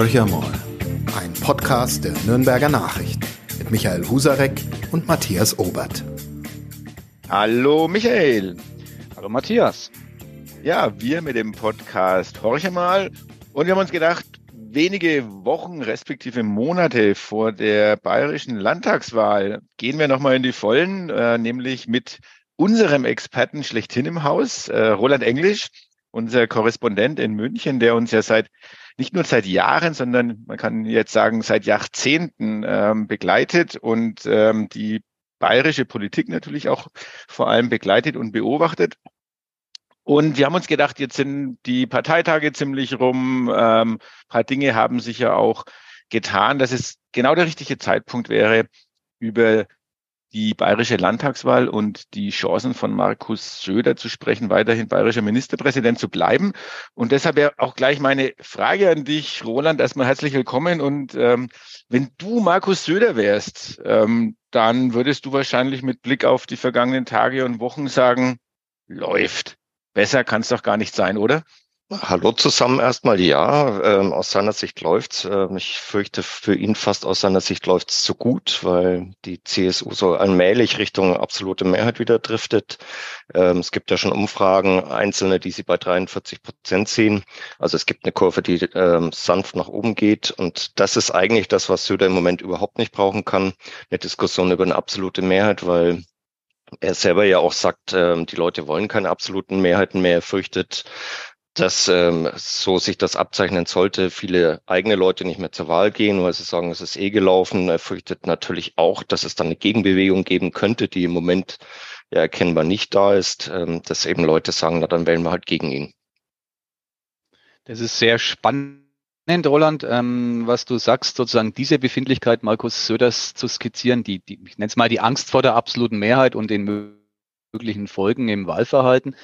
Horcher mal, ein Podcast der Nürnberger Nachricht mit Michael Husarek und Matthias Obert. Hallo Michael. Hallo Matthias. Ja, wir mit dem Podcast Horcher mal und wir haben uns gedacht, wenige Wochen respektive Monate vor der bayerischen Landtagswahl gehen wir nochmal in die Vollen, äh, nämlich mit unserem Experten schlechthin im Haus, äh, Roland Englisch, unser Korrespondent in München, der uns ja seit nicht nur seit Jahren, sondern man kann jetzt sagen seit Jahrzehnten ähm, begleitet und ähm, die bayerische Politik natürlich auch vor allem begleitet und beobachtet. Und wir haben uns gedacht, jetzt sind die Parteitage ziemlich rum. Ähm, paar Dinge haben sich ja auch getan, dass es genau der richtige Zeitpunkt wäre, über die bayerische Landtagswahl und die Chancen von Markus Söder zu sprechen, weiterhin bayerischer Ministerpräsident zu bleiben. Und deshalb ja auch gleich meine Frage an dich, Roland, erstmal herzlich willkommen. Und ähm, wenn du Markus Söder wärst, ähm, dann würdest du wahrscheinlich mit Blick auf die vergangenen Tage und Wochen sagen, läuft. Besser kann es doch gar nicht sein, oder? Hallo zusammen erstmal. Ja, ähm, aus seiner Sicht läuft's. Ähm, ich fürchte für ihn fast aus seiner Sicht läuft's zu gut, weil die CSU so allmählich Richtung absolute Mehrheit wieder driftet. Ähm, es gibt ja schon Umfragen, einzelne, die sie bei 43 Prozent ziehen. Also es gibt eine Kurve, die ähm, sanft nach oben geht. Und das ist eigentlich das, was Söder im Moment überhaupt nicht brauchen kann. Eine Diskussion über eine absolute Mehrheit, weil er selber ja auch sagt, ähm, die Leute wollen keine absoluten Mehrheiten mehr. Er fürchtet, dass ähm, so sich das abzeichnen sollte, viele eigene Leute nicht mehr zur Wahl gehen, weil sie sagen, es ist eh gelaufen. Er fürchtet natürlich auch, dass es dann eine Gegenbewegung geben könnte, die im Moment ja erkennbar nicht da ist, ähm, dass eben Leute sagen, na dann wählen wir halt gegen ihn. Das ist sehr spannend. Roland, ähm, was du sagst, sozusagen diese Befindlichkeit Markus Söders zu skizzieren, die, die ich nenne es mal die Angst vor der absoluten Mehrheit und den möglichen Folgen im Wahlverhalten.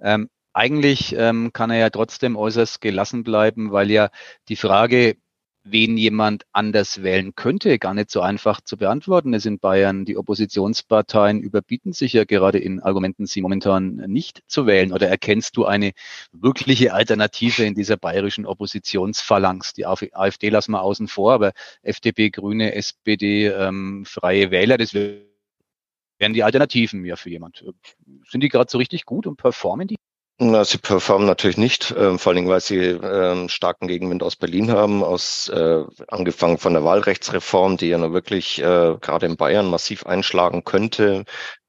Ähm, eigentlich ähm, kann er ja trotzdem äußerst gelassen bleiben, weil ja die Frage, wen jemand anders wählen könnte, gar nicht so einfach zu beantworten ist in Bayern. Die Oppositionsparteien überbieten sich ja gerade in Argumenten, sie momentan nicht zu wählen. Oder erkennst du eine wirkliche Alternative in dieser bayerischen Oppositionsphalanx? Die AfD lassen wir außen vor, aber FDP, Grüne, SPD, ähm, Freie Wähler, das wären die Alternativen ja für jemand. Sind die gerade so richtig gut und performen die? Na, sie performen natürlich nicht, äh, vor allen Dingen, weil sie äh, starken Gegenwind aus Berlin haben, aus äh, angefangen von der Wahlrechtsreform, die ja nur wirklich äh, gerade in Bayern massiv einschlagen könnte,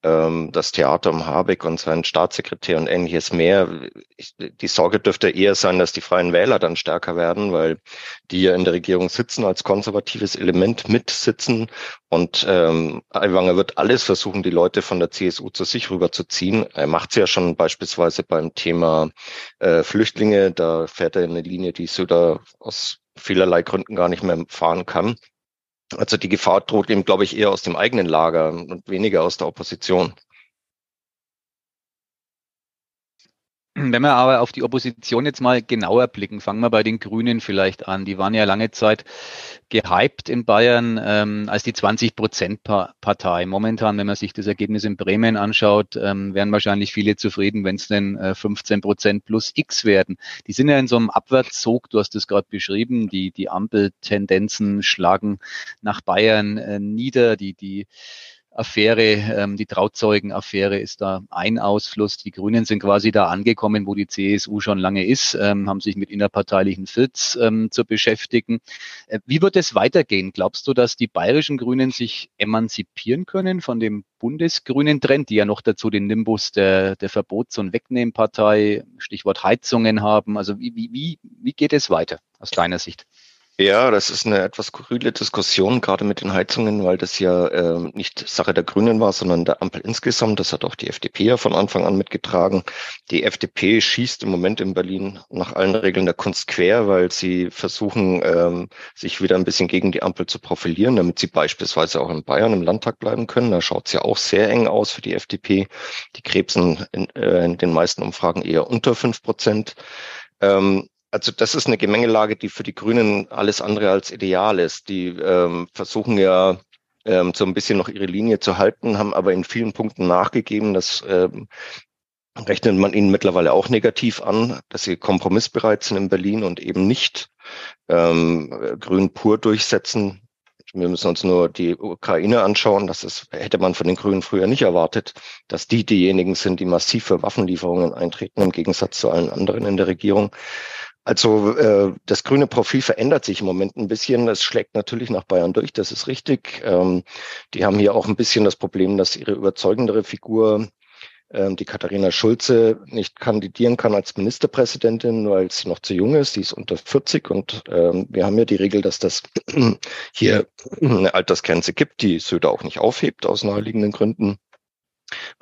das Theater um Habeck und seinen Staatssekretär und ähnliches mehr. Ich, die Sorge dürfte eher sein, dass die Freien Wähler dann stärker werden, weil die ja in der Regierung sitzen, als konservatives Element mitsitzen. Und ähm, Aiwanger wird alles versuchen, die Leute von der CSU zu sich rüberzuziehen. Er macht es ja schon beispielsweise beim Thema äh, Flüchtlinge. Da fährt er in eine Linie, die Söder aus vielerlei Gründen gar nicht mehr fahren kann. Also die Gefahr droht ihm, glaube ich, eher aus dem eigenen Lager und weniger aus der Opposition. Wenn wir aber auf die Opposition jetzt mal genauer blicken, fangen wir bei den Grünen vielleicht an. Die waren ja lange Zeit gehypt in Bayern ähm, als die 20-Prozent-Partei. Momentan, wenn man sich das Ergebnis in Bremen anschaut, ähm, wären wahrscheinlich viele zufrieden, wenn es denn äh, 15 Prozent plus X werden. Die sind ja in so einem Abwärtszug, du hast es gerade beschrieben, die, die Ampeltendenzen schlagen nach Bayern äh, nieder, die, die Affäre, ähm, die Trauzeugen-Affäre ist da ein Ausfluss. Die Grünen sind quasi da angekommen, wo die CSU schon lange ist, ähm, haben sich mit innerparteilichen Filz ähm, zu beschäftigen. Äh, wie wird es weitergehen? Glaubst du, dass die bayerischen Grünen sich emanzipieren können von dem bundesgrünen Trend, die ja noch dazu den Nimbus der, der Verbots- und Wegnehmpartei, Stichwort Heizungen haben? Also wie, wie, wie, wie geht es weiter aus deiner Sicht? Ja, das ist eine etwas skurrile Diskussion, gerade mit den Heizungen, weil das ja äh, nicht Sache der Grünen war, sondern der Ampel insgesamt. Das hat auch die FDP ja von Anfang an mitgetragen. Die FDP schießt im Moment in Berlin nach allen Regeln der Kunst quer, weil sie versuchen, ähm, sich wieder ein bisschen gegen die Ampel zu profilieren, damit sie beispielsweise auch in Bayern im Landtag bleiben können. Da schaut es ja auch sehr eng aus für die FDP. Die krebsen in, äh, in den meisten Umfragen eher unter fünf Prozent. Ähm, also das ist eine Gemengelage, die für die Grünen alles andere als ideal ist. Die ähm, versuchen ja ähm, so ein bisschen noch ihre Linie zu halten, haben aber in vielen Punkten nachgegeben. Das ähm, rechnet man ihnen mittlerweile auch negativ an, dass sie kompromissbereit sind in Berlin und eben nicht ähm, grün pur durchsetzen. Wir müssen uns nur die Ukraine anschauen. Das ist, hätte man von den Grünen früher nicht erwartet, dass die diejenigen sind, die massiv für Waffenlieferungen eintreten, im Gegensatz zu allen anderen in der Regierung. Also äh, das grüne Profil verändert sich im Moment ein bisschen. Es schlägt natürlich nach Bayern durch, das ist richtig. Ähm, die haben hier auch ein bisschen das Problem, dass ihre überzeugendere Figur, ähm, die Katharina Schulze, nicht kandidieren kann als Ministerpräsidentin, weil sie noch zu jung ist. Sie ist unter 40 und ähm, wir haben ja die Regel, dass das hier eine Altersgrenze gibt, die Söder auch nicht aufhebt aus naheliegenden Gründen.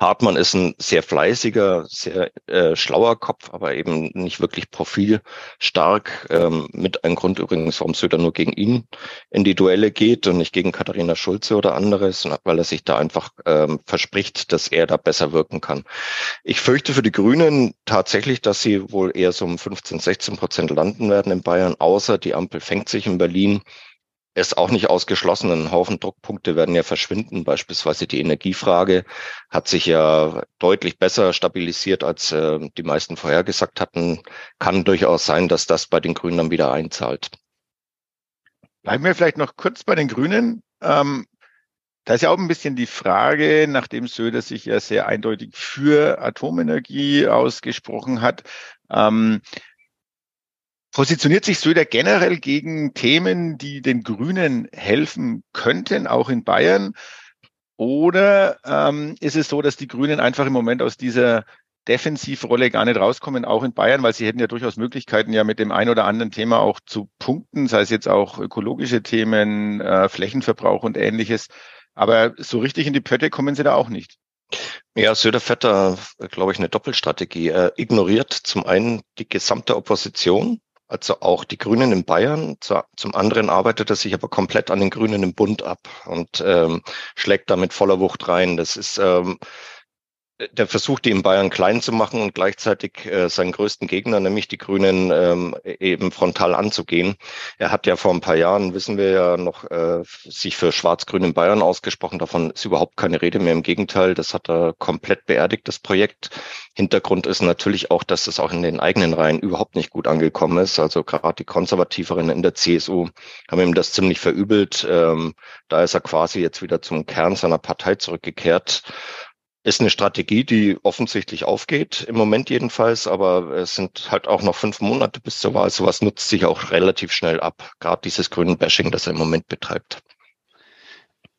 Hartmann ist ein sehr fleißiger, sehr äh, schlauer Kopf, aber eben nicht wirklich profilstark. Ähm, mit einem Grund übrigens, warum Söder nur gegen ihn in die Duelle geht und nicht gegen Katharina Schulze oder anderes, weil er sich da einfach ähm, verspricht, dass er da besser wirken kann. Ich fürchte für die Grünen tatsächlich, dass sie wohl eher so um 15, 16 Prozent landen werden in Bayern, außer die Ampel fängt sich in Berlin ist auch nicht ausgeschlossen. Ein Haufen Druckpunkte werden ja verschwinden. Beispielsweise die Energiefrage hat sich ja deutlich besser stabilisiert, als äh, die meisten vorhergesagt hatten. Kann durchaus sein, dass das bei den Grünen dann wieder einzahlt. Bleiben wir vielleicht noch kurz bei den Grünen. Ähm, da ist ja auch ein bisschen die Frage, nachdem Söder sich ja sehr eindeutig für Atomenergie ausgesprochen hat, ähm, Positioniert sich Söder generell gegen Themen, die den Grünen helfen könnten, auch in Bayern? Oder ähm, ist es so, dass die Grünen einfach im Moment aus dieser Defensivrolle gar nicht rauskommen, auch in Bayern, weil sie hätten ja durchaus Möglichkeiten, ja mit dem ein oder anderen Thema auch zu punkten, sei es jetzt auch ökologische Themen, äh, Flächenverbrauch und ähnliches. Aber so richtig in die Pötte kommen sie da auch nicht. Ja, Söder fährt da, glaube ich, eine Doppelstrategie. Er ignoriert zum einen die gesamte Opposition, also auch die Grünen in Bayern. Zum anderen arbeitet er sich aber komplett an den Grünen im Bund ab und ähm, schlägt damit voller Wucht rein. Das ist ähm, der versucht, die in Bayern klein zu machen und gleichzeitig äh, seinen größten Gegner, nämlich die Grünen, ähm, eben frontal anzugehen. Er hat ja vor ein paar Jahren, wissen wir ja noch, äh, sich für Schwarz-Grün in Bayern ausgesprochen. Davon ist überhaupt keine Rede mehr. Im Gegenteil, das hat er komplett beerdigt, das Projekt. Hintergrund ist natürlich auch, dass es auch in den eigenen Reihen überhaupt nicht gut angekommen ist. Also gerade die Konservativeren in der CSU haben ihm das ziemlich verübelt. Ähm, da ist er quasi jetzt wieder zum Kern seiner Partei zurückgekehrt ist eine Strategie, die offensichtlich aufgeht, im Moment jedenfalls, aber es sind halt auch noch fünf Monate bis zur Wahl. Sowas nutzt sich auch relativ schnell ab, gerade dieses grünen Bashing, das er im Moment betreibt.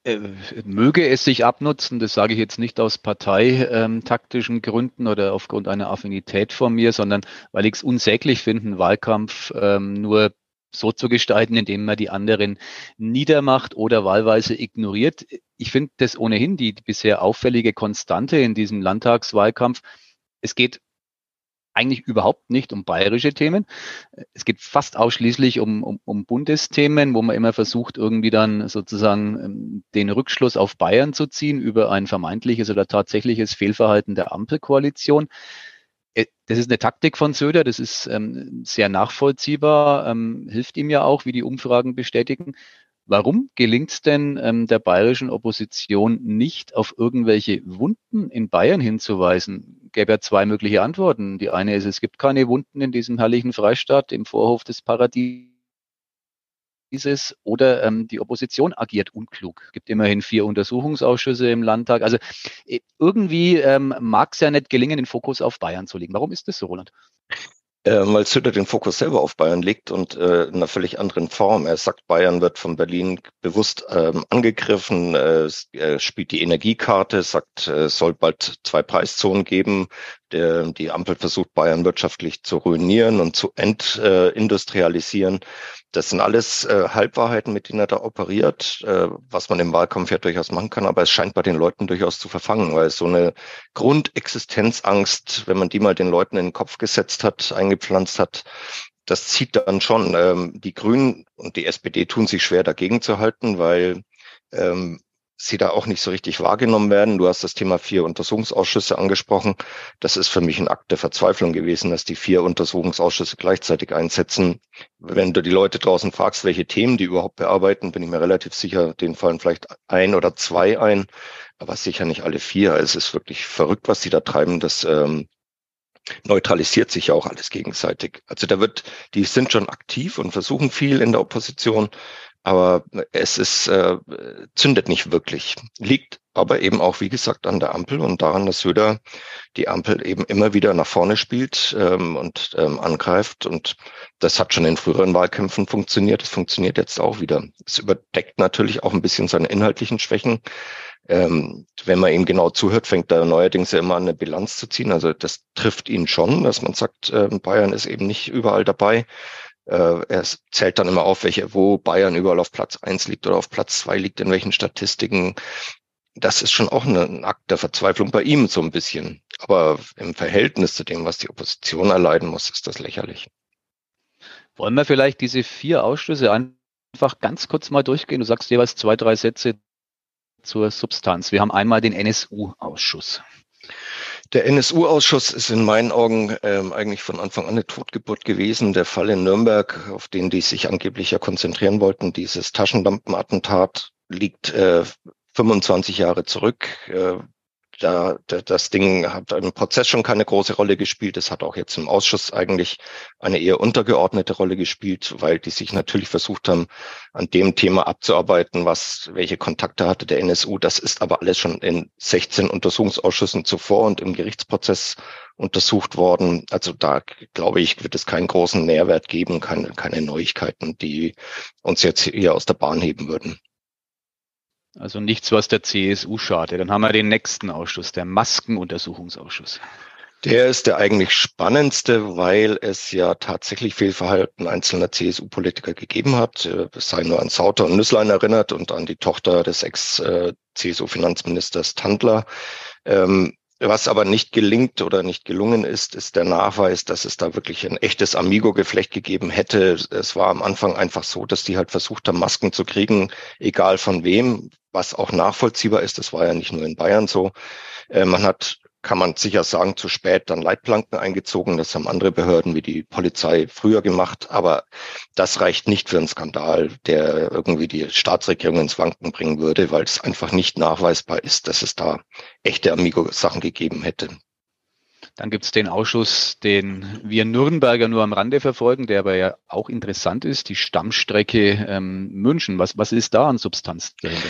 Äh, möge es sich abnutzen, das sage ich jetzt nicht aus parteitaktischen Gründen oder aufgrund einer Affinität von mir, sondern weil ich es unsäglich finde, einen Wahlkampf ähm, nur so zu gestalten, indem man die anderen niedermacht oder wahlweise ignoriert. Ich finde das ohnehin die, bisher auffällige Konstante in diesem Landtagswahlkampf. Es geht eigentlich überhaupt nicht um bayerische Themen. Es geht fast ausschließlich um, um, um Bundesthemen, wo man immer versucht, irgendwie dann sozusagen ähm, den Rückschluss auf Bayern zu ziehen über ein vermeintliches oder tatsächliches Fehlverhalten der Ampelkoalition. Äh, das ist eine Taktik von Söder, das ist ähm, sehr nachvollziehbar, ähm, hilft ihm ja auch, wie die Umfragen bestätigen. Warum gelingt es denn ähm, der bayerischen Opposition nicht, auf irgendwelche Wunden in Bayern hinzuweisen? Gäbe ja zwei mögliche Antworten. Die eine ist, es gibt keine Wunden in diesem herrlichen Freistaat im Vorhof des Paradies dieses oder ähm, die Opposition agiert unklug. Es gibt immerhin vier Untersuchungsausschüsse im Landtag. Also äh, irgendwie ähm, mag es ja nicht gelingen, den Fokus auf Bayern zu legen. Warum ist das so, Roland? Äh, weil Söder den Fokus selber auf Bayern legt und äh, in einer völlig anderen Form. Er sagt, Bayern wird von Berlin bewusst ähm, angegriffen, äh, er spielt die Energiekarte, sagt, äh, es soll bald zwei Preiszonen geben. Der, die Ampel versucht, Bayern wirtschaftlich zu ruinieren und zu entindustrialisieren. Das sind alles äh, Halbwahrheiten, mit denen er da operiert, äh, was man im Wahlkampf ja durchaus machen kann, aber es scheint bei den Leuten durchaus zu verfangen, weil so eine Grundexistenzangst, wenn man die mal den Leuten in den Kopf gesetzt hat, eingepflanzt hat, das zieht dann schon. Ähm, die Grünen und die SPD tun sich schwer dagegen zu halten, weil ähm, sie da auch nicht so richtig wahrgenommen werden. Du hast das Thema vier Untersuchungsausschüsse angesprochen. Das ist für mich ein Akt der Verzweiflung gewesen, dass die vier Untersuchungsausschüsse gleichzeitig einsetzen. Wenn du die Leute draußen fragst, welche Themen die überhaupt bearbeiten, bin ich mir relativ sicher, denen fallen vielleicht ein oder zwei ein, aber sicher nicht alle vier. Es ist wirklich verrückt, was sie da treiben. Das ähm, neutralisiert sich ja auch alles gegenseitig. Also da wird, die sind schon aktiv und versuchen viel in der Opposition, aber es ist, äh, zündet nicht wirklich. Liegt aber eben auch, wie gesagt, an der Ampel und daran, dass Söder die Ampel eben immer wieder nach vorne spielt ähm, und ähm, angreift. Und das hat schon in früheren Wahlkämpfen funktioniert. Es funktioniert jetzt auch wieder. Es überdeckt natürlich auch ein bisschen seine inhaltlichen Schwächen. Ähm, wenn man ihm genau zuhört, fängt er neuerdings ja immer an, eine Bilanz zu ziehen. Also das trifft ihn schon, dass man sagt, äh, Bayern ist eben nicht überall dabei. Äh, er zählt dann immer auf, welche, wo Bayern überall auf Platz eins liegt oder auf Platz zwei liegt, in welchen Statistiken. Das ist schon auch ein Akt der Verzweiflung bei ihm so ein bisschen. Aber im Verhältnis zu dem, was die Opposition erleiden muss, ist das lächerlich. Wollen wir vielleicht diese vier Ausschüsse einfach ganz kurz mal durchgehen? Du sagst jeweils zwei, drei Sätze zur Substanz. Wir haben einmal den NSU-Ausschuss. Der NSU-Ausschuss ist in meinen Augen ähm, eigentlich von Anfang an eine Totgeburt gewesen. Der Fall in Nürnberg, auf den die sich angeblich ja konzentrieren wollten, dieses Taschenlampenattentat, liegt äh, 25 Jahre zurück. Äh, da, da, das Ding hat im Prozess schon keine große Rolle gespielt. Es hat auch jetzt im Ausschuss eigentlich eine eher untergeordnete Rolle gespielt, weil die sich natürlich versucht haben, an dem Thema abzuarbeiten, was, welche Kontakte hatte der NSU. Das ist aber alles schon in 16 Untersuchungsausschüssen zuvor und im Gerichtsprozess untersucht worden. Also da glaube ich, wird es keinen großen Nährwert geben, keine, keine Neuigkeiten, die uns jetzt hier aus der Bahn heben würden. Also nichts, was der CSU schadet. Dann haben wir den nächsten Ausschuss, der Maskenuntersuchungsausschuss. Der ist der eigentlich spannendste, weil es ja tatsächlich Fehlverhalten einzelner CSU-Politiker gegeben hat. Es sei nur an Sauter und Nüsslein erinnert und an die Tochter des Ex-CSU-Finanzministers Tandler. Ähm, was aber nicht gelingt oder nicht gelungen ist, ist der Nachweis, dass es da wirklich ein echtes Amigo-Geflecht gegeben hätte. Es war am Anfang einfach so, dass die halt versucht haben, Masken zu kriegen, egal von wem, was auch nachvollziehbar ist. Das war ja nicht nur in Bayern so. Äh, man hat kann man sicher sagen, zu spät dann Leitplanken eingezogen. Das haben andere Behörden wie die Polizei früher gemacht. Aber das reicht nicht für einen Skandal, der irgendwie die Staatsregierung ins Wanken bringen würde, weil es einfach nicht nachweisbar ist, dass es da echte Amigo-Sachen gegeben hätte. Dann gibt es den Ausschuss, den wir Nürnberger nur am Rande verfolgen, der aber ja auch interessant ist, die Stammstrecke ähm, München. Was, was ist da an Substanz dahinter?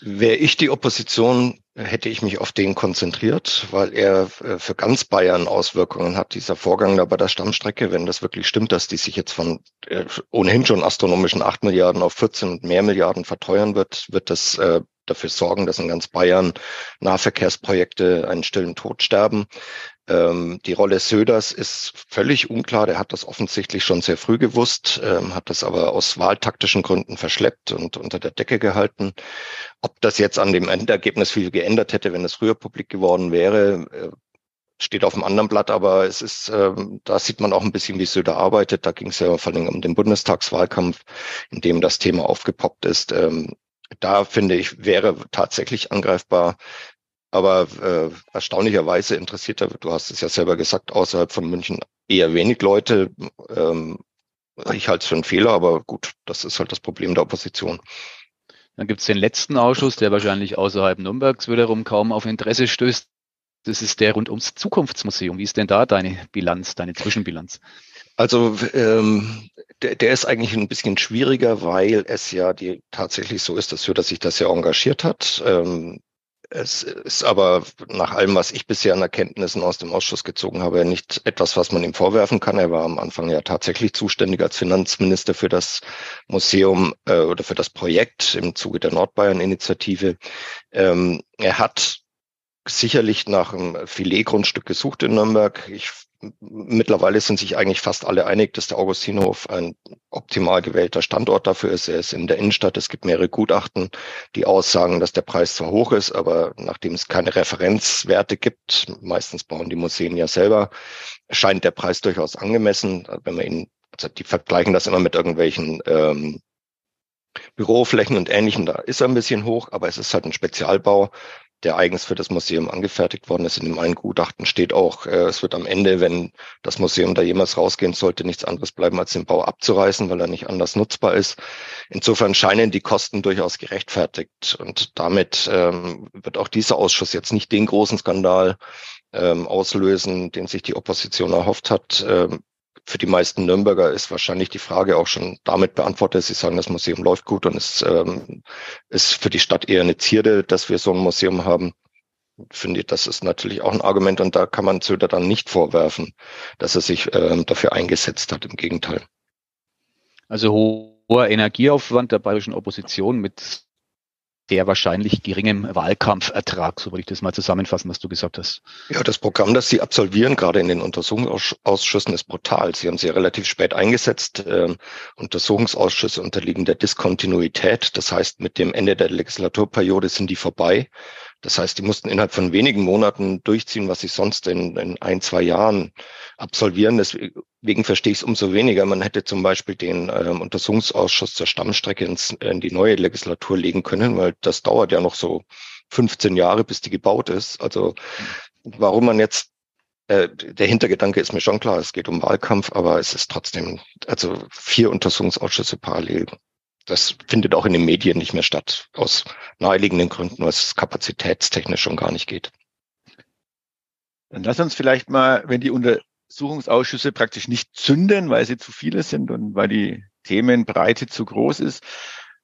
Wäre ich die Opposition, hätte ich mich auf den konzentriert, weil er äh, für ganz Bayern Auswirkungen hat, dieser Vorgang da bei der Stammstrecke. Wenn das wirklich stimmt, dass die sich jetzt von äh, ohnehin schon astronomischen acht Milliarden auf 14 und mehr Milliarden verteuern wird, wird das äh, dafür sorgen, dass in ganz Bayern Nahverkehrsprojekte einen stillen Tod sterben. Ähm, die Rolle Söders ist völlig unklar. Der hat das offensichtlich schon sehr früh gewusst, ähm, hat das aber aus wahltaktischen Gründen verschleppt und unter der Decke gehalten. Ob das jetzt an dem Endergebnis viel geändert hätte, wenn es früher publik geworden wäre, äh, steht auf dem anderen Blatt, aber es ist, ähm, da sieht man auch ein bisschen, wie Söder arbeitet. Da ging es ja vor allem um den Bundestagswahlkampf, in dem das Thema aufgepoppt ist. Ähm, da finde ich, wäre tatsächlich angreifbar. Aber äh, erstaunlicherweise interessiert er, du hast es ja selber gesagt, außerhalb von München eher wenig Leute. Ähm, ich halte es für einen Fehler, aber gut, das ist halt das Problem der Opposition. Dann gibt es den letzten Ausschuss, der wahrscheinlich außerhalb Nürnbergs wiederum kaum auf Interesse stößt. Das ist der rund ums Zukunftsmuseum. Wie ist denn da deine Bilanz, deine Zwischenbilanz? Also ähm, der, der ist eigentlich ein bisschen schwieriger, weil es ja die tatsächlich so ist, dass Söder sich das ja engagiert hat. Ähm, es ist aber nach allem, was ich bisher an Erkenntnissen aus dem Ausschuss gezogen habe, nicht etwas, was man ihm vorwerfen kann. Er war am Anfang ja tatsächlich zuständig als Finanzminister für das Museum äh, oder für das Projekt im Zuge der Nordbayern-Initiative. Ähm, er hat sicherlich nach einem Filetgrundstück gesucht in Nürnberg. Ich mittlerweile sind sich eigentlich fast alle einig, dass der Augustinhof ein optimal gewählter Standort dafür ist. Er ist in der Innenstadt. Es gibt mehrere Gutachten, die aussagen, dass der Preis zwar hoch ist, aber nachdem es keine Referenzwerte gibt, meistens bauen die Museen ja selber, scheint der Preis durchaus angemessen. Wenn man ihn, also die vergleichen das immer mit irgendwelchen ähm, Büroflächen und Ähnlichem, da ist er ein bisschen hoch, aber es ist halt ein Spezialbau der eigens für das Museum angefertigt worden ist. In dem einen Gutachten steht auch, äh, es wird am Ende, wenn das Museum da jemals rausgehen sollte, nichts anderes bleiben, als den Bau abzureißen, weil er nicht anders nutzbar ist. Insofern scheinen die Kosten durchaus gerechtfertigt. Und damit ähm, wird auch dieser Ausschuss jetzt nicht den großen Skandal ähm, auslösen, den sich die Opposition erhofft hat. Ähm, für die meisten Nürnberger ist wahrscheinlich die Frage auch schon damit beantwortet. Sie sagen, das Museum läuft gut und es ähm, ist für die Stadt eher eine Zierde, dass wir so ein Museum haben. Ich finde, das ist natürlich auch ein Argument und da kann man Söder dann nicht vorwerfen, dass er sich ähm, dafür eingesetzt hat. Im Gegenteil. Also hoher Energieaufwand der bayerischen Opposition mit sehr wahrscheinlich geringem Wahlkampfertrag, so würde ich das mal zusammenfassen, was du gesagt hast. Ja, das Programm, das Sie absolvieren, gerade in den Untersuchungsausschüssen, ist brutal. Sie haben sie relativ spät eingesetzt. Ähm, Untersuchungsausschüsse unterliegen der Diskontinuität. Das heißt, mit dem Ende der Legislaturperiode sind die vorbei. Das heißt, die mussten innerhalb von wenigen Monaten durchziehen, was sie sonst in, in ein, zwei Jahren absolvieren. Deswegen verstehe ich es umso weniger. Man hätte zum Beispiel den ähm, Untersuchungsausschuss zur Stammstrecke ins, in die neue Legislatur legen können, weil das dauert ja noch so 15 Jahre, bis die gebaut ist. Also warum man jetzt äh, der Hintergedanke ist mir schon klar, es geht um Wahlkampf, aber es ist trotzdem, also vier Untersuchungsausschüsse parallel das findet auch in den Medien nicht mehr statt, aus naheliegenden Gründen, es kapazitätstechnisch schon gar nicht geht. Dann lass uns vielleicht mal, wenn die Untersuchungsausschüsse praktisch nicht zünden, weil sie zu viele sind und weil die Themenbreite zu groß ist,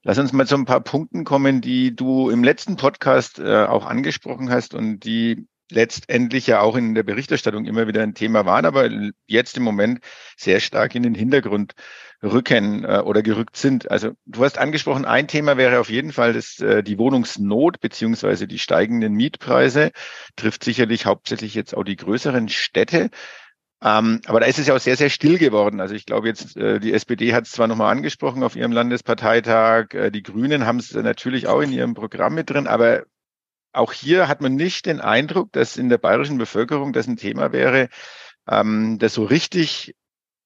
lass uns mal zu ein paar Punkten kommen, die du im letzten Podcast äh, auch angesprochen hast und die letztendlich ja auch in der Berichterstattung immer wieder ein Thema waren, aber jetzt im Moment sehr stark in den Hintergrund rücken äh, oder gerückt sind. Also du hast angesprochen, ein Thema wäre auf jeden Fall das, äh, die Wohnungsnot beziehungsweise die steigenden Mietpreise, trifft sicherlich hauptsächlich jetzt auch die größeren Städte. Ähm, aber da ist es ja auch sehr, sehr still geworden. Also ich glaube jetzt, äh, die SPD hat es zwar nochmal angesprochen auf ihrem Landesparteitag, äh, die Grünen haben es natürlich auch in ihrem Programm mit drin, aber auch hier hat man nicht den Eindruck, dass in der bayerischen Bevölkerung das ein Thema wäre, ähm, das so richtig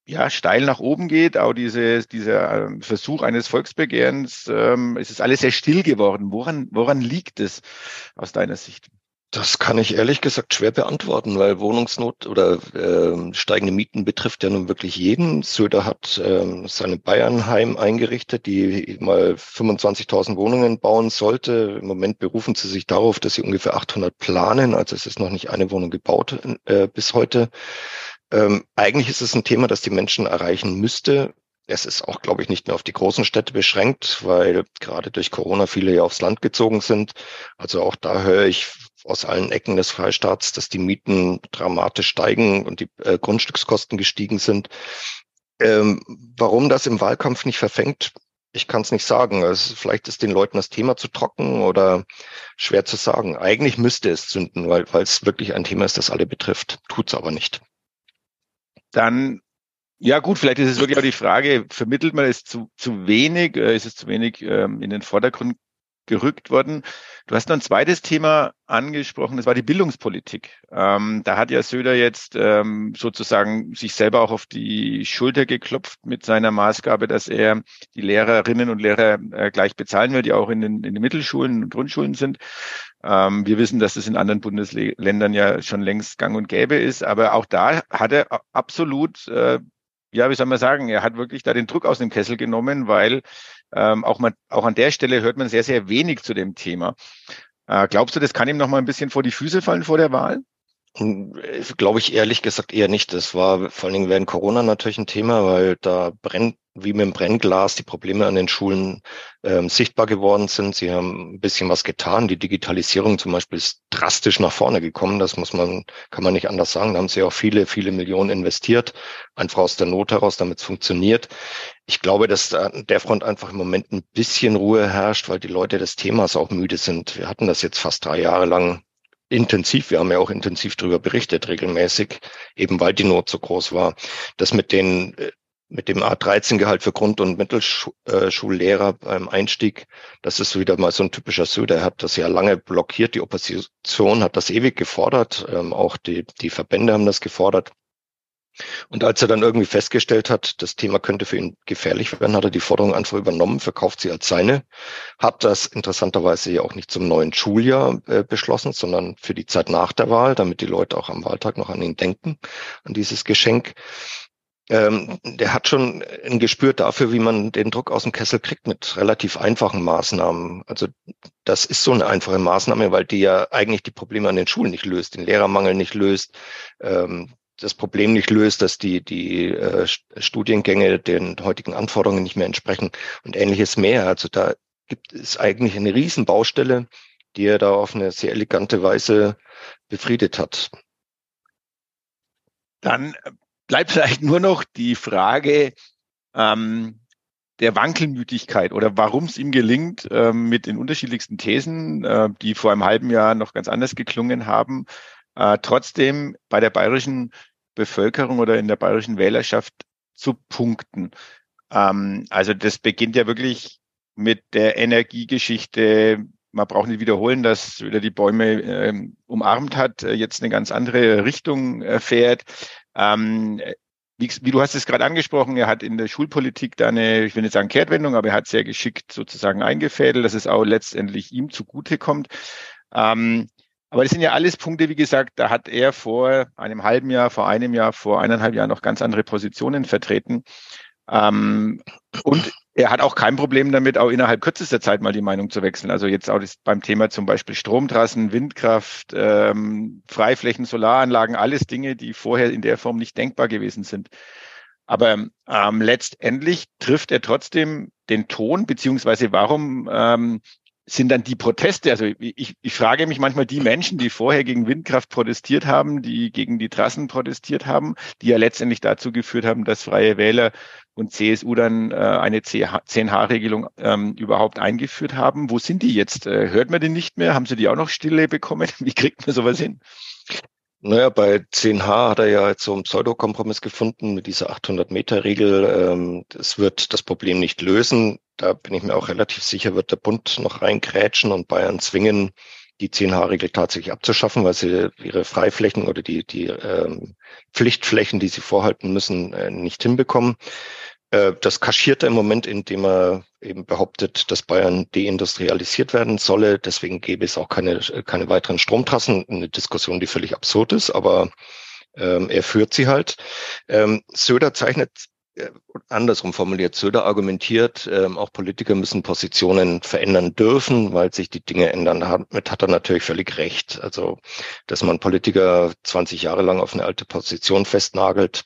ja, steil nach oben geht, auch diese, dieser ähm, Versuch eines Volksbegehrens, ähm, es ist alles sehr still geworden. Woran, woran liegt es aus deiner Sicht? Das kann ich ehrlich gesagt schwer beantworten, weil Wohnungsnot oder äh, steigende Mieten betrifft ja nun wirklich jeden. Söder hat äh, seine Bayernheim eingerichtet, die mal 25.000 Wohnungen bauen sollte. Im Moment berufen sie sich darauf, dass sie ungefähr 800 planen. Also es ist noch nicht eine Wohnung gebaut äh, bis heute. Ähm, eigentlich ist es ein Thema, das die Menschen erreichen müsste. Es ist auch, glaube ich, nicht mehr auf die großen Städte beschränkt, weil gerade durch Corona viele ja aufs Land gezogen sind. Also auch da höre ich aus allen Ecken des Freistaats, dass die Mieten dramatisch steigen und die äh, Grundstückskosten gestiegen sind. Ähm, warum das im Wahlkampf nicht verfängt, ich kann es nicht sagen. Also vielleicht ist den Leuten das Thema zu trocken oder schwer zu sagen. Eigentlich müsste es zünden, weil es wirklich ein Thema ist, das alle betrifft. Tut's aber nicht. Dann ja gut, vielleicht ist es wirklich auch die Frage, vermittelt man es zu, zu wenig, äh, ist es zu wenig ähm, in den Vordergrund gerückt worden. Du hast noch ein zweites Thema angesprochen, das war die Bildungspolitik. Ähm, da hat ja Söder jetzt ähm, sozusagen sich selber auch auf die Schulter geklopft mit seiner Maßgabe, dass er die Lehrerinnen und Lehrer äh, gleich bezahlen will, die auch in den, in den Mittelschulen und Grundschulen sind. Ähm, wir wissen, dass das in anderen Bundesländern ja schon längst gang und gäbe ist, aber auch da hat er absolut äh, ja, wie soll man sagen, er hat wirklich da den Druck aus dem Kessel genommen, weil ähm, auch, man, auch an der Stelle hört man sehr, sehr wenig zu dem Thema. Äh, glaubst du, das kann ihm noch mal ein bisschen vor die Füße fallen vor der Wahl? Hm, Glaube ich ehrlich gesagt eher nicht. Das war vor allen Dingen während Corona natürlich ein Thema, weil da brennt wie mit dem Brennglas die Probleme an den Schulen ähm, sichtbar geworden sind. Sie haben ein bisschen was getan. Die Digitalisierung zum Beispiel ist drastisch nach vorne gekommen. Das muss man, kann man nicht anders sagen. Da haben sie auch viele, viele Millionen investiert, einfach aus der Not heraus, damit es funktioniert. Ich glaube, dass an der Front einfach im Moment ein bisschen Ruhe herrscht, weil die Leute des Themas auch müde sind. Wir hatten das jetzt fast drei Jahre lang intensiv, wir haben ja auch intensiv darüber berichtet, regelmäßig, eben weil die Not so groß war. Das mit den äh, mit dem A13-Gehalt für Grund- und Mittelschullehrer beim Einstieg, das ist wieder mal so ein typischer Söder. Er hat das ja lange blockiert. Die Opposition hat das ewig gefordert. Ähm, auch die, die Verbände haben das gefordert. Und als er dann irgendwie festgestellt hat, das Thema könnte für ihn gefährlich werden, hat er die Forderung einfach übernommen, verkauft sie als seine, hat das interessanterweise ja auch nicht zum neuen Schuljahr äh, beschlossen, sondern für die Zeit nach der Wahl, damit die Leute auch am Wahltag noch an ihn denken, an dieses Geschenk. Ähm, der hat schon ein Gespür dafür, wie man den Druck aus dem Kessel kriegt mit relativ einfachen Maßnahmen. Also das ist so eine einfache Maßnahme, weil die ja eigentlich die Probleme an den Schulen nicht löst, den Lehrermangel nicht löst, ähm, das Problem nicht löst, dass die, die äh, Studiengänge den heutigen Anforderungen nicht mehr entsprechen und ähnliches mehr. Also da gibt es eigentlich eine Riesenbaustelle, die er da auf eine sehr elegante Weise befriedet hat. Dann bleibt vielleicht nur noch die Frage ähm, der Wankelmütigkeit oder warum es ihm gelingt, ähm, mit den unterschiedlichsten Thesen, äh, die vor einem halben Jahr noch ganz anders geklungen haben, äh, trotzdem bei der bayerischen Bevölkerung oder in der bayerischen Wählerschaft zu punkten. Ähm, also das beginnt ja wirklich mit der Energiegeschichte. Man braucht nicht wiederholen, dass wieder die Bäume äh, umarmt hat, äh, jetzt eine ganz andere Richtung äh, fährt. Ähm, wie, wie, du hast es gerade angesprochen, er hat in der Schulpolitik da eine, ich will nicht sagen Kehrtwendung, aber er hat sehr geschickt sozusagen eingefädelt, dass es auch letztendlich ihm zugutekommt. Ähm, aber das sind ja alles Punkte, wie gesagt, da hat er vor einem halben Jahr, vor einem Jahr, vor eineinhalb Jahren noch ganz andere Positionen vertreten. Ähm, und er hat auch kein Problem damit, auch innerhalb kürzester Zeit mal die Meinung zu wechseln. Also jetzt auch beim Thema zum Beispiel Stromtrassen, Windkraft, ähm, Freiflächen, Solaranlagen, alles Dinge, die vorher in der Form nicht denkbar gewesen sind. Aber ähm, letztendlich trifft er trotzdem den Ton, beziehungsweise warum ähm, sind dann die Proteste, also ich, ich frage mich manchmal die Menschen, die vorher gegen Windkraft protestiert haben, die gegen die Trassen protestiert haben, die ja letztendlich dazu geführt haben, dass Freie Wähler und CSU dann äh, eine 10H-Regelung ähm, überhaupt eingeführt haben. Wo sind die jetzt? Äh, hört man die nicht mehr? Haben sie die auch noch stille bekommen? Wie kriegt man sowas hin? Naja, bei 10H hat er ja jetzt so einen Pseudokompromiss gefunden mit dieser 800-Meter-Regel. Ähm, das wird das Problem nicht lösen. Da bin ich mir auch relativ sicher, wird der Bund noch reinkrätschen und Bayern zwingen, die 10H-Regel tatsächlich abzuschaffen, weil sie ihre Freiflächen oder die, die ähm, Pflichtflächen, die sie vorhalten müssen, äh, nicht hinbekommen. Äh, das kaschiert er im Moment, indem er eben behauptet, dass Bayern deindustrialisiert werden solle. Deswegen gäbe es auch keine, keine weiteren Stromtrassen. Eine Diskussion, die völlig absurd ist, aber ähm, er führt sie halt. Ähm, Söder zeichnet äh, andersrum formuliert, Söder argumentiert, ähm, auch Politiker müssen Positionen verändern dürfen, weil sich die Dinge ändern. Damit hat er natürlich völlig recht. Also, dass man Politiker 20 Jahre lang auf eine alte Position festnagelt,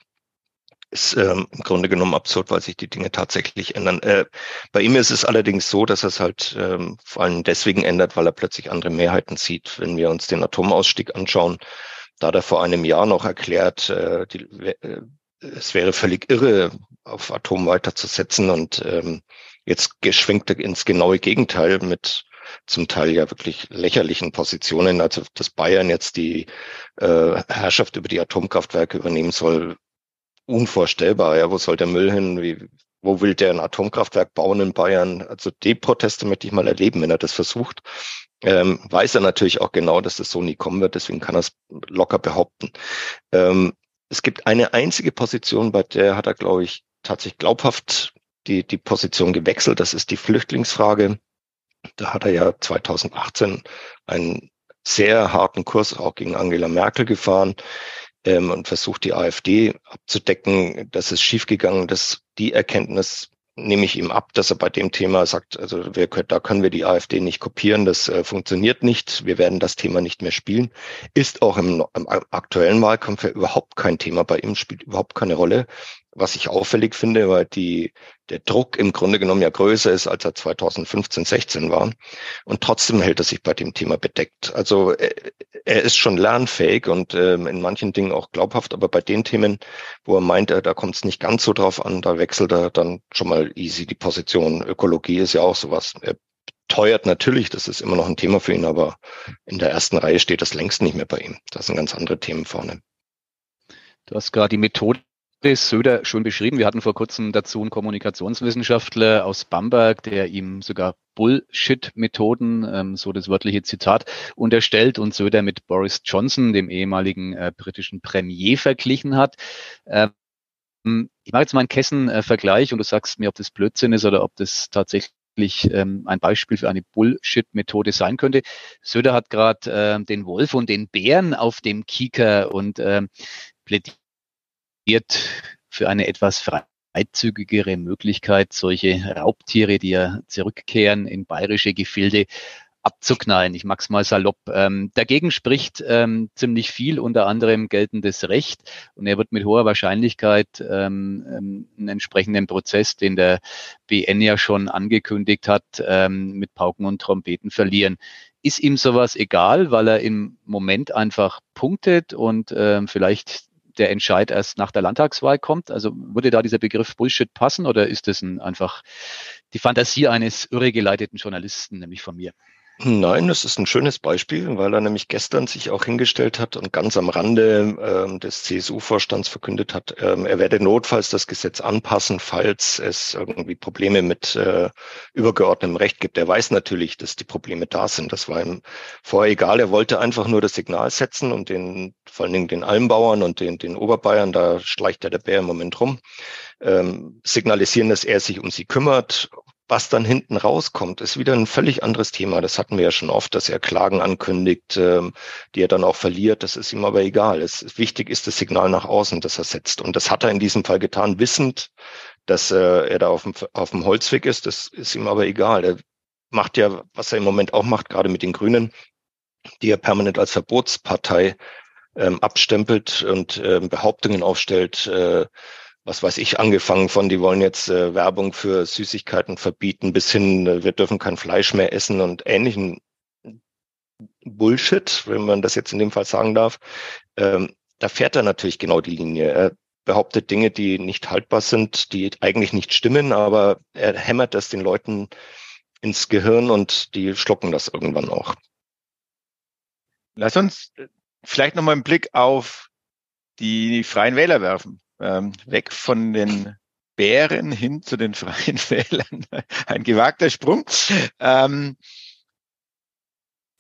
ist ähm, im Grunde genommen absurd, weil sich die Dinge tatsächlich ändern. Äh, bei ihm ist es allerdings so, dass er es halt ähm, vor allem deswegen ändert, weil er plötzlich andere Mehrheiten sieht. Wenn wir uns den Atomausstieg anschauen, da hat er vor einem Jahr noch erklärt, äh, die, äh, es wäre völlig irre, auf Atom weiterzusetzen und ähm, jetzt geschwenkt er ins genaue Gegenteil mit zum Teil ja wirklich lächerlichen Positionen. Also dass Bayern jetzt die äh, Herrschaft über die Atomkraftwerke übernehmen soll, unvorstellbar. Ja, wo soll der Müll hin? Wie, wo will der ein Atomkraftwerk bauen in Bayern? Also die Proteste möchte ich mal erleben, wenn er das versucht. Ähm, weiß er natürlich auch genau, dass das so nie kommen wird, deswegen kann er es locker behaupten. Ähm, es gibt eine einzige Position, bei der hat er, glaube ich, tatsächlich glaubhaft die, die Position gewechselt. Das ist die Flüchtlingsfrage. Da hat er ja 2018 einen sehr harten Kurs auch gegen Angela Merkel gefahren ähm, und versucht die AfD abzudecken. Das ist schiefgegangen. Das, die Erkenntnis nehme ich ihm ab, dass er bei dem Thema sagt, also wir, da können wir die AfD nicht kopieren, das äh, funktioniert nicht, wir werden das Thema nicht mehr spielen. Ist auch im, im aktuellen Wahlkampf ja überhaupt kein Thema bei ihm, spielt überhaupt keine Rolle was ich auffällig finde, weil die, der Druck im Grunde genommen ja größer ist, als er 2015, 16 war. Und trotzdem hält er sich bei dem Thema bedeckt. Also äh, er ist schon lernfähig und äh, in manchen Dingen auch glaubhaft, aber bei den Themen, wo er meint, äh, da kommt es nicht ganz so drauf an, da wechselt er dann schon mal easy die Position. Ökologie ist ja auch sowas. Er teuert natürlich, das ist immer noch ein Thema für ihn, aber in der ersten Reihe steht das längst nicht mehr bei ihm. Da sind ganz andere Themen vorne. Du hast gerade die Methode ist Söder schon beschrieben. Wir hatten vor kurzem dazu einen Kommunikationswissenschaftler aus Bamberg, der ihm sogar Bullshit-Methoden, ähm, so das wörtliche Zitat, unterstellt und Söder mit Boris Johnson, dem ehemaligen äh, britischen Premier, verglichen hat. Ähm, ich mache jetzt mal einen Kessen-Vergleich und du sagst mir, ob das Blödsinn ist oder ob das tatsächlich ähm, ein Beispiel für eine Bullshit-Methode sein könnte. Söder hat gerade äh, den Wolf und den Bären auf dem Kieker und äh, plädiert für eine etwas freizügigere Möglichkeit, solche Raubtiere, die ja zurückkehren in bayerische Gefilde, abzuknallen. Ich mag's mal salopp. Ähm, dagegen spricht ähm, ziemlich viel, unter anderem geltendes Recht. Und er wird mit hoher Wahrscheinlichkeit ähm, ähm einen entsprechenden Prozess, den der BN ja schon angekündigt hat, ähm, mit Pauken und Trompeten verlieren. Ist ihm sowas egal, weil er im Moment einfach punktet und ähm, vielleicht der Entscheid erst nach der Landtagswahl kommt? Also würde da dieser Begriff Bullshit passen oder ist das ein, einfach die Fantasie eines irregeleiteten Journalisten, nämlich von mir? Nein, das ist ein schönes Beispiel, weil er nämlich gestern sich auch hingestellt hat und ganz am Rande ähm, des CSU-Vorstands verkündet hat, ähm, er werde notfalls das Gesetz anpassen, falls es irgendwie Probleme mit äh, übergeordnetem Recht gibt. Er weiß natürlich, dass die Probleme da sind. Das war ihm vorher egal. Er wollte einfach nur das Signal setzen und den, vor allen Dingen den Almbauern und den, den Oberbayern, da schleicht ja der Bär im Moment rum, ähm, signalisieren, dass er sich um sie kümmert was dann hinten rauskommt, ist wieder ein völlig anderes Thema. Das hatten wir ja schon oft, dass er Klagen ankündigt, ähm, die er dann auch verliert. Das ist ihm aber egal. Es, wichtig ist das Signal nach außen, das er setzt. Und das hat er in diesem Fall getan, wissend, dass äh, er da auf dem, auf dem Holzweg ist. Das ist ihm aber egal. Er macht ja, was er im Moment auch macht, gerade mit den Grünen, die er permanent als Verbotspartei ähm, abstempelt und ähm, Behauptungen aufstellt, äh, was weiß ich, angefangen von, die wollen jetzt äh, Werbung für Süßigkeiten verbieten, bis hin, äh, wir dürfen kein Fleisch mehr essen und ähnlichen Bullshit, wenn man das jetzt in dem Fall sagen darf. Ähm, da fährt er natürlich genau die Linie. Er behauptet Dinge, die nicht haltbar sind, die eigentlich nicht stimmen, aber er hämmert das den Leuten ins Gehirn und die schlucken das irgendwann auch. Lass uns äh, vielleicht nochmal einen Blick auf die Freien Wähler werfen ähm, weg von den Bären hin zu den Freien Wählern. Ein gewagter Sprung. Ähm,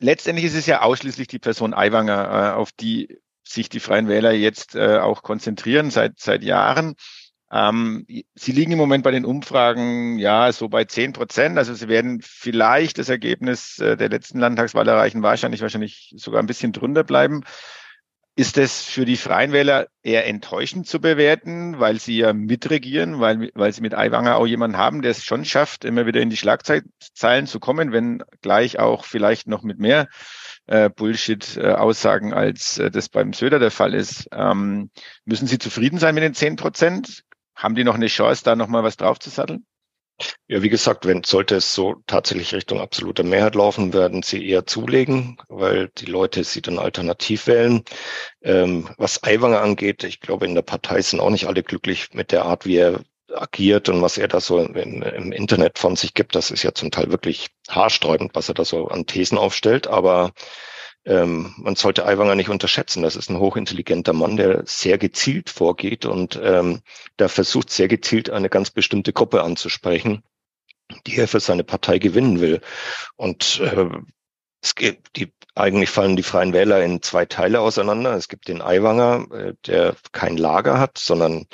letztendlich ist es ja ausschließlich die Person Aiwanger, äh, auf die sich die Freien Wähler jetzt äh, auch konzentrieren seit, seit Jahren. Ähm, sie liegen im Moment bei den Umfragen ja so bei zehn Prozent. Also sie werden vielleicht das Ergebnis äh, der letzten Landtagswahl erreichen, wahrscheinlich, wahrscheinlich sogar ein bisschen drunter bleiben. Ist es für die Freien Wähler eher enttäuschend zu bewerten, weil sie ja mitregieren, weil, weil sie mit Aiwanger auch jemanden haben, der es schon schafft, immer wieder in die Schlagzeilen zu kommen, wenn gleich auch vielleicht noch mit mehr äh, Bullshit-Aussagen, äh, als äh, das beim Söder der Fall ist. Ähm, müssen Sie zufrieden sein mit den zehn Prozent? Haben die noch eine Chance, da nochmal was draufzusatteln? Ja, wie gesagt, wenn sollte es so tatsächlich Richtung absolute Mehrheit laufen, werden sie eher zulegen, weil die Leute sie dann alternativ wählen. Ähm, was Aiwanger angeht, ich glaube, in der Partei sind auch nicht alle glücklich mit der Art, wie er agiert und was er da so im, im Internet von sich gibt. Das ist ja zum Teil wirklich haarsträubend, was er da so an Thesen aufstellt. Aber ähm, man sollte Aiwanger nicht unterschätzen. Das ist ein hochintelligenter Mann, der sehr gezielt vorgeht und ähm, der versucht sehr gezielt eine ganz bestimmte Gruppe anzusprechen, die er für seine Partei gewinnen will. Und äh, es gibt die eigentlich fallen die Freien Wähler in zwei Teile auseinander. Es gibt den Aiwanger, äh, der kein Lager hat, sondern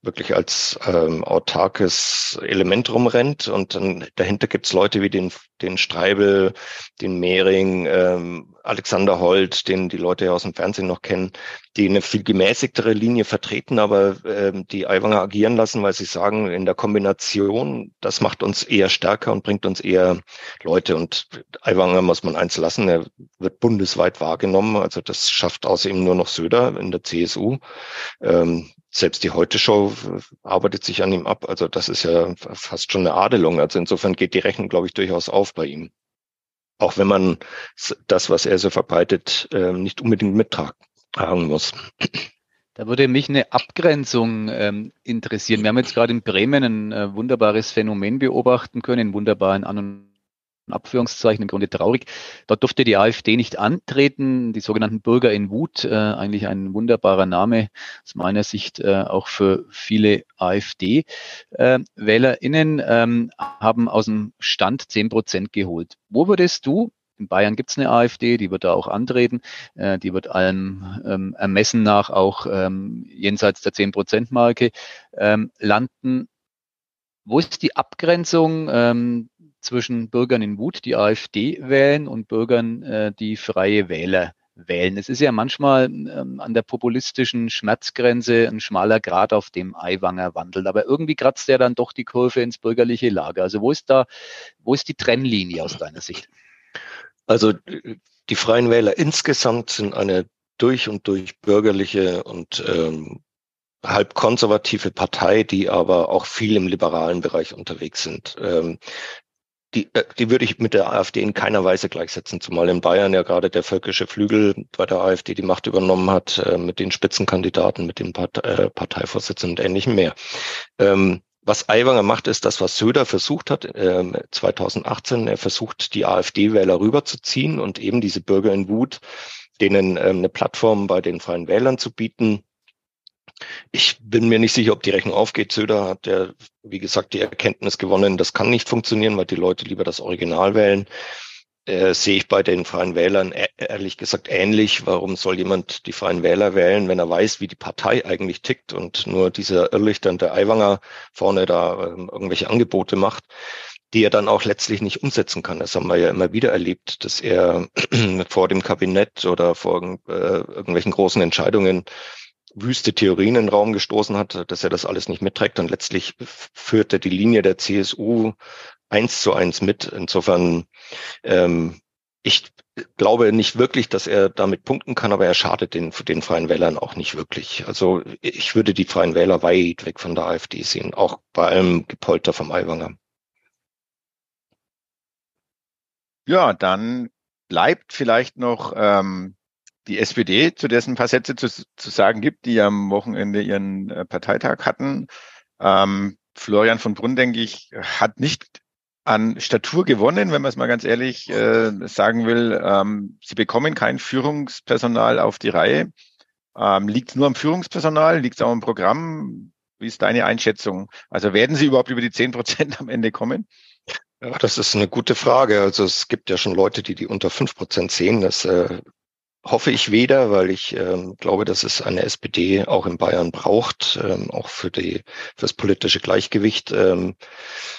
wirklich als ähm, autarkes Element rumrennt. Und dann dahinter gibt's Leute wie den, den Streibel, den Mehring, ähm, Alexander Holt, den die Leute ja aus dem Fernsehen noch kennen, die eine viel gemäßigtere Linie vertreten, aber ähm, die Aiwanger agieren lassen, weil sie sagen, in der Kombination, das macht uns eher stärker und bringt uns eher Leute. Und Aiwanger muss man eins lassen, er wird bundesweit wahrgenommen. Also das schafft außer ihm nur noch Söder in der CSU. Ähm, selbst die Heute-Show arbeitet sich an ihm ab. Also das ist ja fast schon eine Adelung. Also insofern geht die Rechnung, glaube ich, durchaus auf bei ihm. Auch wenn man das, was er so verbreitet, ähm, nicht unbedingt mittragen muss. Da würde mich eine Abgrenzung ähm, interessieren. Wir haben jetzt gerade in Bremen ein äh, wunderbares Phänomen beobachten können, einen wunderbaren An- und Abführungszeichen im Grunde traurig. Dort durfte die AfD nicht antreten. Die sogenannten Bürger in Wut, äh, eigentlich ein wunderbarer Name aus meiner Sicht äh, auch für viele AfD-WählerInnen, äh, ähm, haben aus dem Stand zehn Prozent geholt. Wo würdest du in Bayern gibt es eine AfD, die wird da auch antreten. Äh, die wird allem ähm, Ermessen nach auch ähm, jenseits der 10-Prozent-Marke ähm, landen. Wo ist die Abgrenzung? Zwischen Bürgern in Wut, die AfD wählen, und Bürgern, äh, die freie Wähler wählen. Es ist ja manchmal ähm, an der populistischen Schmerzgrenze ein schmaler Grad, auf dem Aiwanger wandelt. Aber irgendwie kratzt er dann doch die Kurve ins bürgerliche Lager. Also wo ist da, wo ist die Trennlinie aus deiner Sicht? Also die Freien Wähler insgesamt sind eine durch und durch bürgerliche und ähm, halb konservative Partei, die aber auch viel im liberalen Bereich unterwegs sind. Ähm, die, äh, die würde ich mit der AfD in keiner Weise gleichsetzen, zumal in Bayern ja gerade der völkische Flügel bei der AfD die Macht übernommen hat, äh, mit den Spitzenkandidaten, mit den Part äh, Parteivorsitzenden und ähnlichem mehr. Ähm, was Aiwanger macht, ist das, was Söder versucht hat äh, 2018. Er versucht, die AfD-Wähler rüberzuziehen und eben diese Bürger in Wut, denen ähm, eine Plattform bei den Freien Wählern zu bieten, ich bin mir nicht sicher, ob die Rechnung aufgeht. Söder hat ja, wie gesagt, die Erkenntnis gewonnen, das kann nicht funktionieren, weil die Leute lieber das Original wählen. Äh, sehe ich bei den Freien Wählern e ehrlich gesagt ähnlich. Warum soll jemand die Freien Wähler wählen, wenn er weiß, wie die Partei eigentlich tickt und nur dieser irrlichternde Eiwanger vorne da äh, irgendwelche Angebote macht? die er dann auch letztlich nicht umsetzen kann. Das haben wir ja immer wieder erlebt, dass er vor dem Kabinett oder vor äh, irgendwelchen großen Entscheidungen wüste Theorien in den Raum gestoßen hat, dass er das alles nicht mitträgt und letztlich führte die Linie der CSU eins zu eins mit. Insofern, ähm, ich glaube nicht wirklich, dass er damit punkten kann, aber er schadet den, den Freien Wählern auch nicht wirklich. Also ich würde die Freien Wähler weit weg von der AfD sehen, auch bei allem Gepolter vom Aiwanger. Ja, dann bleibt vielleicht noch ähm, die SPD, zu dessen ein paar Sätze zu, zu sagen gibt, die am Wochenende ihren äh, Parteitag hatten. Ähm, Florian von Brunn, denke ich, hat nicht an Statur gewonnen, wenn man es mal ganz ehrlich äh, sagen will. Ähm, sie bekommen kein Führungspersonal auf die Reihe. Ähm, liegt es nur am Führungspersonal? Liegt es auch am Programm? Wie ist deine Einschätzung? Also werden sie überhaupt über die zehn Prozent am Ende kommen? Ja, das ist eine gute Frage. Also es gibt ja schon Leute, die die unter fünf Prozent sehen. Das äh, hoffe ich weder, weil ich ähm, glaube, dass es eine SPD auch in Bayern braucht, ähm, auch für die für das politische Gleichgewicht. Ähm,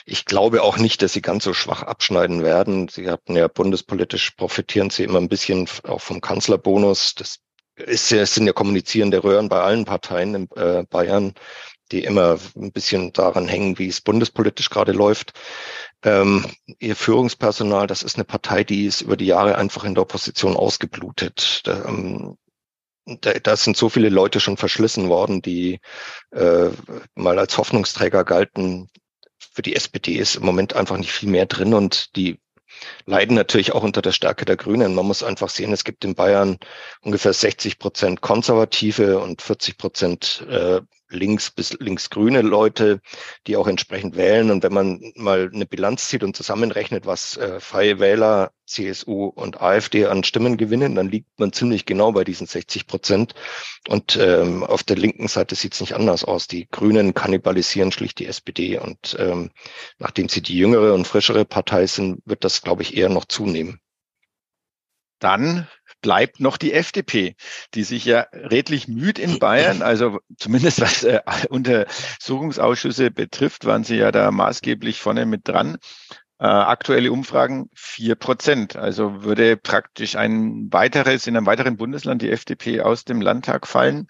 ich glaube auch nicht, dass sie ganz so schwach abschneiden werden. Sie hatten ja bundespolitisch profitieren sie immer ein bisschen auch vom Kanzlerbonus. Das ist ja, es sind ja kommunizierende Röhren bei allen Parteien in äh, Bayern, die immer ein bisschen daran hängen, wie es bundespolitisch gerade läuft. Ähm, ihr Führungspersonal, das ist eine Partei, die ist über die Jahre einfach in der Opposition ausgeblutet. Da, ähm, da, sind so viele Leute schon verschlissen worden, die äh, mal als Hoffnungsträger galten. Für die SPD ist im Moment einfach nicht viel mehr drin und die leiden natürlich auch unter der Stärke der Grünen. Man muss einfach sehen, es gibt in Bayern ungefähr 60 Prozent Konservative und 40 Prozent äh, links bis linksgrüne Leute, die auch entsprechend wählen. Und wenn man mal eine Bilanz zieht und zusammenrechnet, was äh, Freie Wähler, CSU und AfD an Stimmen gewinnen, dann liegt man ziemlich genau bei diesen 60 Prozent. Und ähm, auf der linken Seite sieht es nicht anders aus. Die Grünen kannibalisieren schlicht die SPD. Und ähm, nachdem sie die jüngere und frischere Partei sind, wird das, glaube ich, eher noch zunehmen. Dann bleibt noch die FDP, die sich ja redlich müht in Bayern, also zumindest was äh, Untersuchungsausschüsse betrifft, waren sie ja da maßgeblich vorne mit dran. Äh, aktuelle Umfragen vier Prozent. Also würde praktisch ein weiteres, in einem weiteren Bundesland die FDP aus dem Landtag fallen.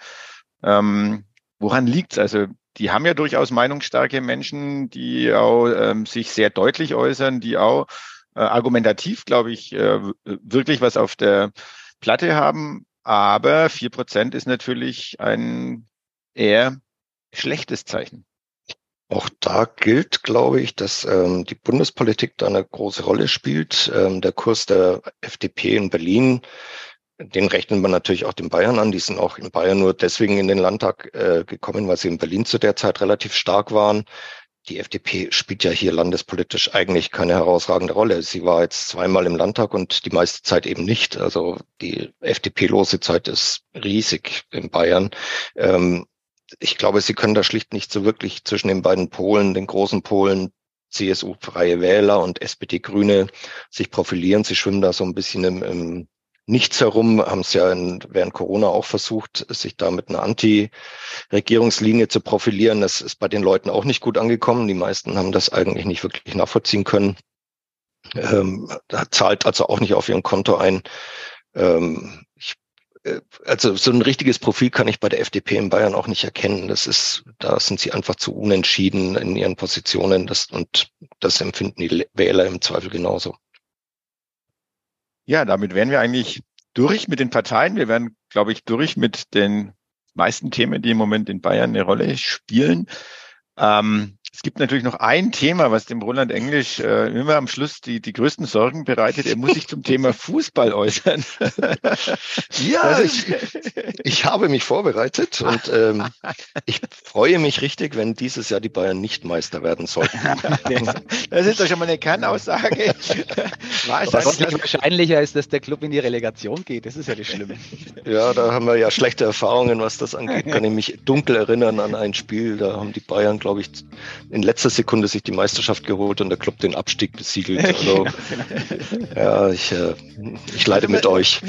Ähm, woran liegt's? Also die haben ja durchaus meinungsstarke Menschen, die auch ähm, sich sehr deutlich äußern, die auch äh, argumentativ, glaube ich, äh, wirklich was auf der Platte haben, aber vier Prozent ist natürlich ein eher schlechtes Zeichen. Auch da gilt, glaube ich, dass ähm, die Bundespolitik da eine große Rolle spielt. Ähm, der Kurs der FDP in Berlin, den rechnet man natürlich auch den Bayern an. Die sind auch in Bayern nur deswegen in den Landtag äh, gekommen, weil sie in Berlin zu der Zeit relativ stark waren die FDP spielt ja hier landespolitisch eigentlich keine herausragende Rolle. Sie war jetzt zweimal im Landtag und die meiste Zeit eben nicht. Also die FDP-lose Zeit ist riesig in Bayern. Ähm, ich glaube, sie können da schlicht nicht so wirklich zwischen den beiden Polen, den großen Polen, CSU Freie Wähler und SPD Grüne sich profilieren. Sie schwimmen da so ein bisschen im, im nichts herum, haben es ja in, während Corona auch versucht, sich da mit einer Anti-Regierungslinie zu profilieren. Das ist bei den Leuten auch nicht gut angekommen. Die meisten haben das eigentlich nicht wirklich nachvollziehen können. Ähm, zahlt also auch nicht auf ihrem Konto ein. Ähm, ich äh, also so ein richtiges Profil kann ich bei der FDP in Bayern auch nicht erkennen. Das ist, da sind sie einfach zu unentschieden in ihren Positionen. Das, und das empfinden die Wähler im Zweifel genauso. Ja, damit wären wir eigentlich durch mit den Parteien. Wir wären, glaube ich, durch mit den meisten Themen, die im Moment in Bayern eine Rolle spielen. Ähm, es gibt natürlich noch ein Thema, was dem Roland Englisch äh, immer am Schluss die, die größten Sorgen bereitet. Er muss sich zum Thema Fußball äußern. ja, also ich, ich habe mich vorbereitet und ähm, ich freue mich richtig, wenn dieses Jahr die Bayern nicht Meister werden sollten. das ist doch schon mal eine Kernaussage. Wahrscheinlich wahrscheinlicher ist, dass der Club in die Relegation geht. Das ist ja das Schlimme. Ja, da haben wir ja schlechte Erfahrungen, was das angeht. Kann ich mich dunkel erinnern an ein Spiel, da haben die Bayern, glaube ich, in letzter Sekunde sich die Meisterschaft geholt und der Club den Abstieg besiegelt. Also, ja, ich, äh, ich leide mit euch.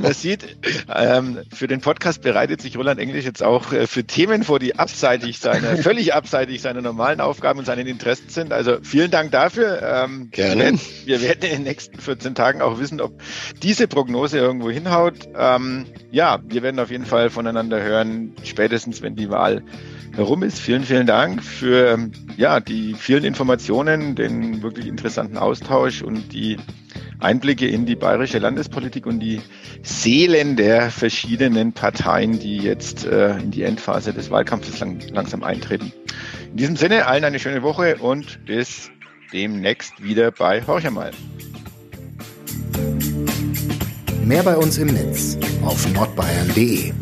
Man sieht, ähm, für den Podcast bereitet sich Roland Englisch jetzt auch äh, für Themen vor, die abseitig seiner, völlig abseitig seiner normalen Aufgaben und seinen Interessen sind. Also vielen Dank dafür. Ähm, Gerne. Wir werden in den nächsten 14 Tagen auch wissen, ob diese Prognose irgendwo hinhaut. Ähm, ja, wir werden auf jeden Fall voneinander hören, spätestens wenn die Wahl herum ist. Vielen, vielen Dank für ja, die vielen Informationen, den wirklich interessanten Austausch und die Einblicke in die bayerische Landespolitik und die Seelen der verschiedenen Parteien, die jetzt äh, in die Endphase des Wahlkampfes lang, langsam eintreten. In diesem Sinne allen eine schöne Woche und bis demnächst wieder bei Horcher mal. Mehr bei uns im Netz auf nordbayern.de